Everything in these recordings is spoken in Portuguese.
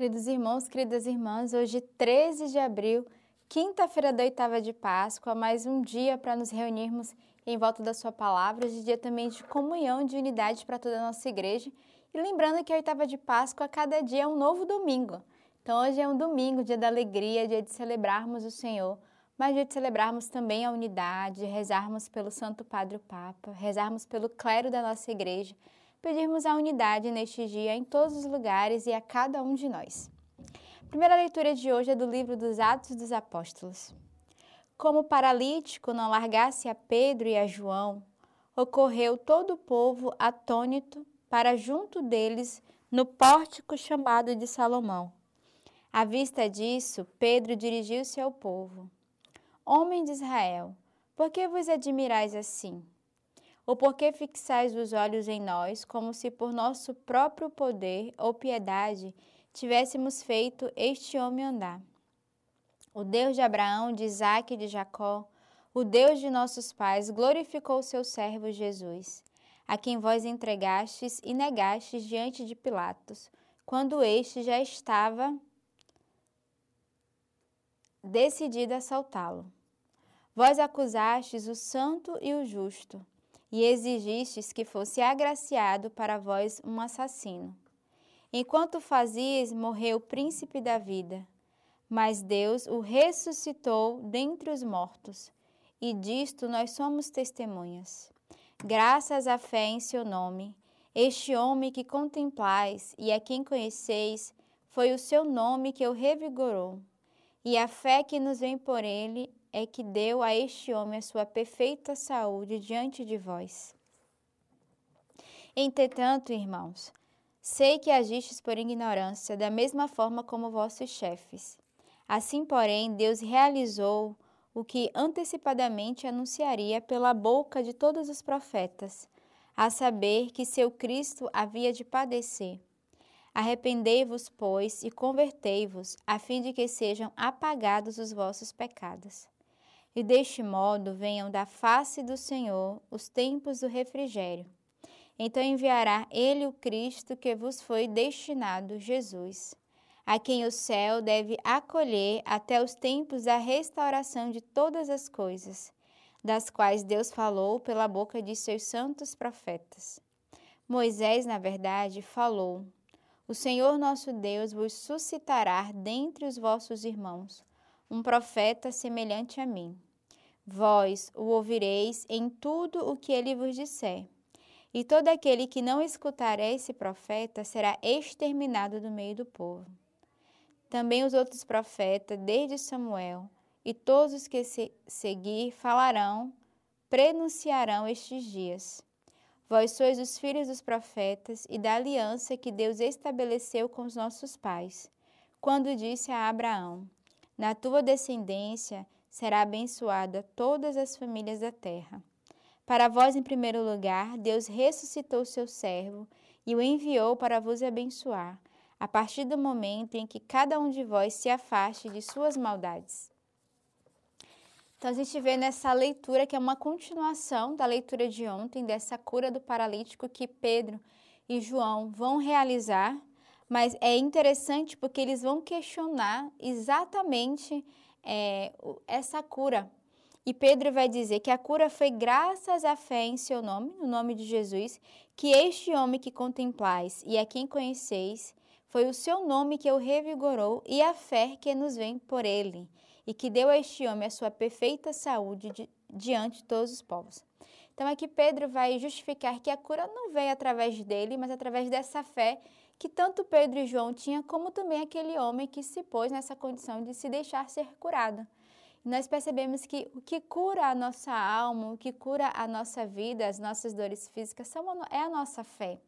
Queridos irmãos, queridas irmãs, hoje 13 de abril, quinta-feira da oitava de Páscoa, mais um dia para nos reunirmos em volta da sua palavra, de dia também de comunhão, de unidade para toda a nossa igreja. E lembrando que a oitava de Páscoa, cada dia é um novo domingo. Então hoje é um domingo, dia da alegria, dia de celebrarmos o Senhor, mas dia de celebrarmos também a unidade, rezarmos pelo Santo Padre o Papa, rezarmos pelo clero da nossa igreja, pedirmos a unidade neste dia em todos os lugares e a cada um de nós. A primeira leitura de hoje é do livro dos Atos dos Apóstolos. Como o paralítico não largasse a Pedro e a João, ocorreu todo o povo atônito para junto deles no pórtico chamado de Salomão. À vista disso, Pedro dirigiu-se ao povo: Homem de Israel, por que vos admirais assim? Ou por que fixais os olhos em nós, como se por nosso próprio poder ou piedade tivéssemos feito este homem andar? O Deus de Abraão, de Isaque e de Jacó, o Deus de nossos pais, glorificou seu servo Jesus, a quem vós entregastes e negastes diante de Pilatos, quando este já estava decidido a assaltá-lo. Vós acusastes o santo e o justo, e exigistes que fosse agraciado para vós um assassino. Enquanto fazias, morreu o príncipe da vida. Mas Deus o ressuscitou dentre os mortos, e disto nós somos testemunhas. Graças à fé em seu nome, este homem que contemplais e a quem conheceis, foi o seu nome que o revigorou. E a fé que nos vem por ele é que deu a este homem a sua perfeita saúde diante de vós. Entretanto, irmãos, sei que agistes por ignorância, da mesma forma como vossos chefes. Assim, porém, Deus realizou o que antecipadamente anunciaria pela boca de todos os profetas, a saber que seu Cristo havia de padecer. Arrependei-vos, pois, e convertei-vos, a fim de que sejam apagados os vossos pecados e deste modo venham da face do Senhor os tempos do refrigério. Então enviará ele o Cristo que vos foi destinado, Jesus, a quem o céu deve acolher até os tempos da restauração de todas as coisas, das quais Deus falou pela boca de seus santos profetas. Moisés, na verdade, falou: O Senhor nosso Deus vos suscitará dentre os vossos irmãos um profeta semelhante a mim. Vós o ouvireis em tudo o que ele vos disser. E todo aquele que não escutar esse profeta será exterminado do meio do povo. Também os outros profetas, desde Samuel, e todos os que se seguir falarão, prenunciarão estes dias. Vós sois os filhos dos profetas e da aliança que Deus estabeleceu com os nossos pais, quando disse a Abraão: na tua descendência será abençoada todas as famílias da terra. Para vós, em primeiro lugar, Deus ressuscitou seu servo e o enviou para vos abençoar, a partir do momento em que cada um de vós se afaste de suas maldades. Então, a gente vê nessa leitura que é uma continuação da leitura de ontem, dessa cura do paralítico que Pedro e João vão realizar mas é interessante porque eles vão questionar exatamente é, essa cura. E Pedro vai dizer que a cura foi graças à fé em seu nome, no nome de Jesus, que este homem que contemplais e a quem conheceis, foi o seu nome que o revigorou e a fé que nos vem por ele, e que deu a este homem a sua perfeita saúde di diante de todos os povos. Então aqui Pedro vai justificar que a cura não veio através dele, mas através dessa fé que tanto Pedro e João tinham, como também aquele homem que se pôs nessa condição de se deixar ser curado. Nós percebemos que o que cura a nossa alma, o que cura a nossa vida, as nossas dores físicas, são, é a nossa fé.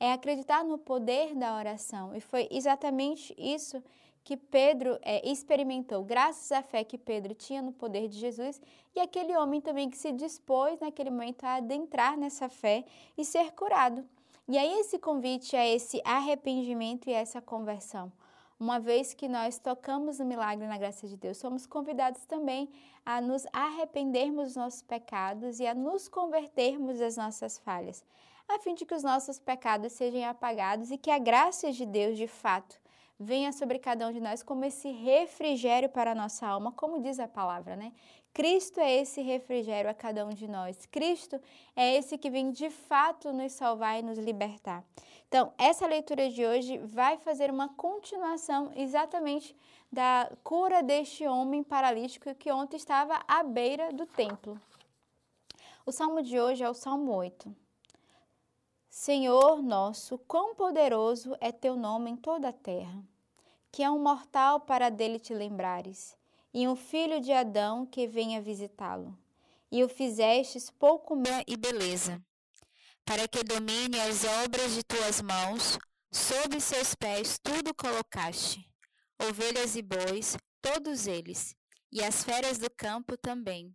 É acreditar no poder da oração. E foi exatamente isso que Pedro é, experimentou, graças à fé que Pedro tinha no poder de Jesus, e aquele homem também que se dispôs naquele momento a adentrar nessa fé e ser curado. E aí esse convite é esse arrependimento e essa conversão. Uma vez que nós tocamos o milagre na graça de Deus, somos convidados também a nos arrependermos dos nossos pecados e a nos convertermos das nossas falhas, a fim de que os nossos pecados sejam apagados e que a graça de Deus, de fato, venha sobre cada um de nós como esse refrigério para a nossa alma, como diz a palavra, né? Cristo é esse refrigério a cada um de nós. Cristo é esse que vem de fato nos salvar e nos libertar. Então, essa leitura de hoje vai fazer uma continuação exatamente da cura deste homem paralítico que ontem estava à beira do templo. O salmo de hoje é o Salmo 8. Senhor nosso, quão poderoso é teu nome em toda a terra que é um mortal para dele te lembrares, e um filho de Adão que venha visitá-lo. E o fizestes pouco bem e beleza, para que domine as obras de tuas mãos, sobre seus pés tudo colocaste, ovelhas e bois, todos eles, e as feras do campo também,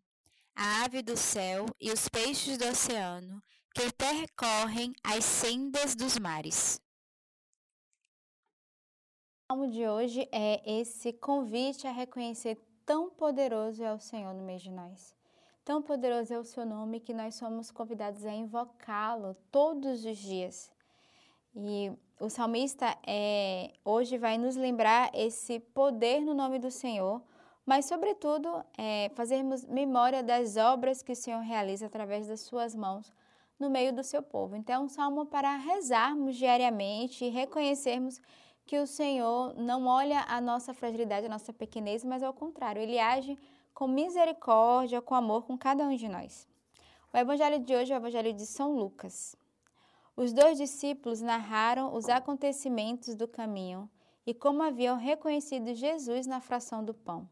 a ave do céu e os peixes do oceano, que percorrem as sendas dos mares. O salmo de hoje é esse convite a reconhecer tão poderoso é o Senhor no meio de nós. Tão poderoso é o seu nome que nós somos convidados a invocá-lo todos os dias. E o salmista é, hoje vai nos lembrar esse poder no nome do Senhor, mas, sobretudo, é, fazermos memória das obras que o Senhor realiza através das suas mãos no meio do seu povo. Então, é um salmo para rezarmos diariamente e reconhecermos que o Senhor não olha a nossa fragilidade, a nossa pequenez, mas ao contrário, ele age com misericórdia, com amor com cada um de nós. O evangelho de hoje é o evangelho de São Lucas. Os dois discípulos narraram os acontecimentos do caminho e como haviam reconhecido Jesus na fração do pão.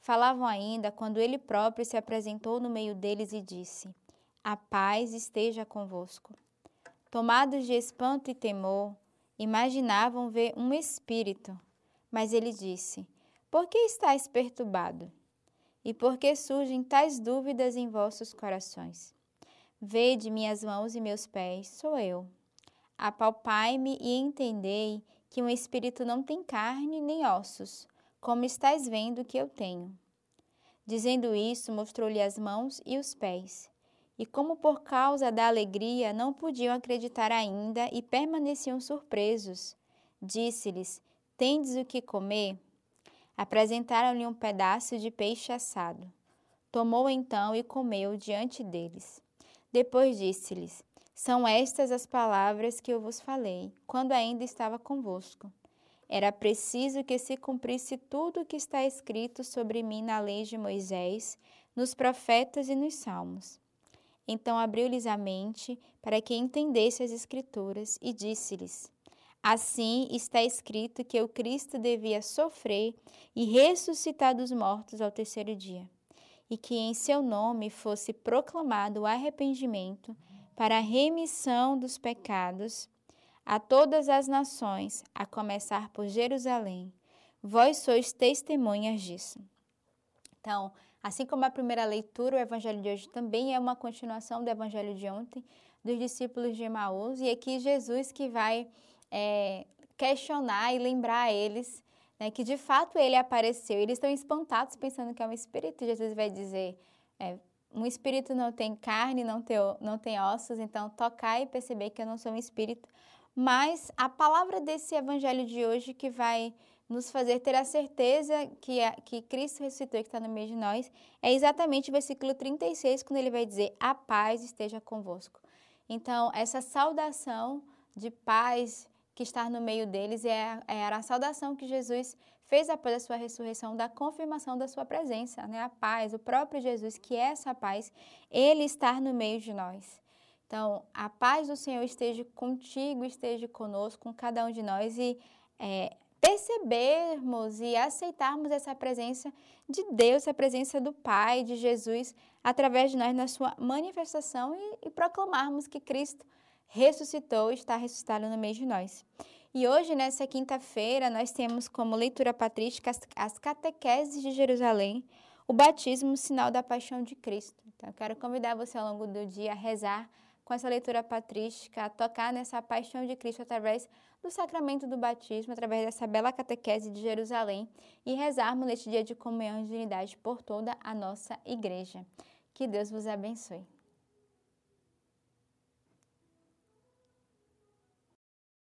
Falavam ainda quando ele próprio se apresentou no meio deles e disse: A paz esteja convosco. Tomados de espanto e temor, Imaginavam ver um espírito, mas ele disse: Por que estáis perturbado? E por que surgem tais dúvidas em vossos corações? Vede minhas mãos e meus pés, sou eu. Apalpai-me e entendei que um espírito não tem carne nem ossos, como estáis vendo que eu tenho. Dizendo isso, mostrou-lhe as mãos e os pés. E como por causa da alegria não podiam acreditar ainda e permaneciam surpresos, disse-lhes: Tendes o que comer? Apresentaram-lhe um pedaço de peixe assado. Tomou então e comeu diante deles. Depois disse-lhes: São estas as palavras que eu vos falei, quando ainda estava convosco. Era preciso que se cumprisse tudo o que está escrito sobre mim na lei de Moisés, nos profetas e nos salmos. Então abriu-lhes a mente para que entendesse as Escrituras e disse-lhes: Assim está escrito que o Cristo devia sofrer e ressuscitar dos mortos ao terceiro dia, e que em seu nome fosse proclamado o arrependimento para a remissão dos pecados a todas as nações, a começar por Jerusalém. Vós sois testemunhas disso. Então, Assim como a primeira leitura, o evangelho de hoje também é uma continuação do evangelho de ontem, dos discípulos de Emaús, e aqui Jesus que vai é, questionar e lembrar a eles né, que de fato ele apareceu. Eles estão espantados pensando que é um espírito. Jesus vai dizer: é, um espírito não tem carne, não tem, não tem ossos, então tocar e perceber que eu não sou um espírito. Mas a palavra desse evangelho de hoje que vai nos fazer ter a certeza que, a, que Cristo ressuscitou e que está no meio de nós, é exatamente o versículo 36, quando ele vai dizer: A paz esteja convosco. Então, essa saudação de paz que está no meio deles é, é a saudação que Jesus fez após a sua ressurreição, da confirmação da sua presença, né? A paz, o próprio Jesus, que é essa paz, ele está no meio de nós. Então, a paz do Senhor esteja contigo, esteja conosco, com cada um de nós e é, percebermos e aceitarmos essa presença de Deus, a presença do Pai, de Jesus, através de nós na sua manifestação e, e proclamarmos que Cristo ressuscitou e está ressuscitado no meio de nós. E hoje, nessa quinta-feira, nós temos como leitura patrística as, as catequeses de Jerusalém, o batismo, sinal da paixão de Cristo. Então, eu quero convidar você ao longo do dia a rezar com essa leitura patrística, tocar nessa paixão de Cristo através do sacramento do batismo, através dessa bela catequese de Jerusalém e rezarmos neste dia de comunhão de unidade por toda a nossa igreja. Que Deus vos abençoe.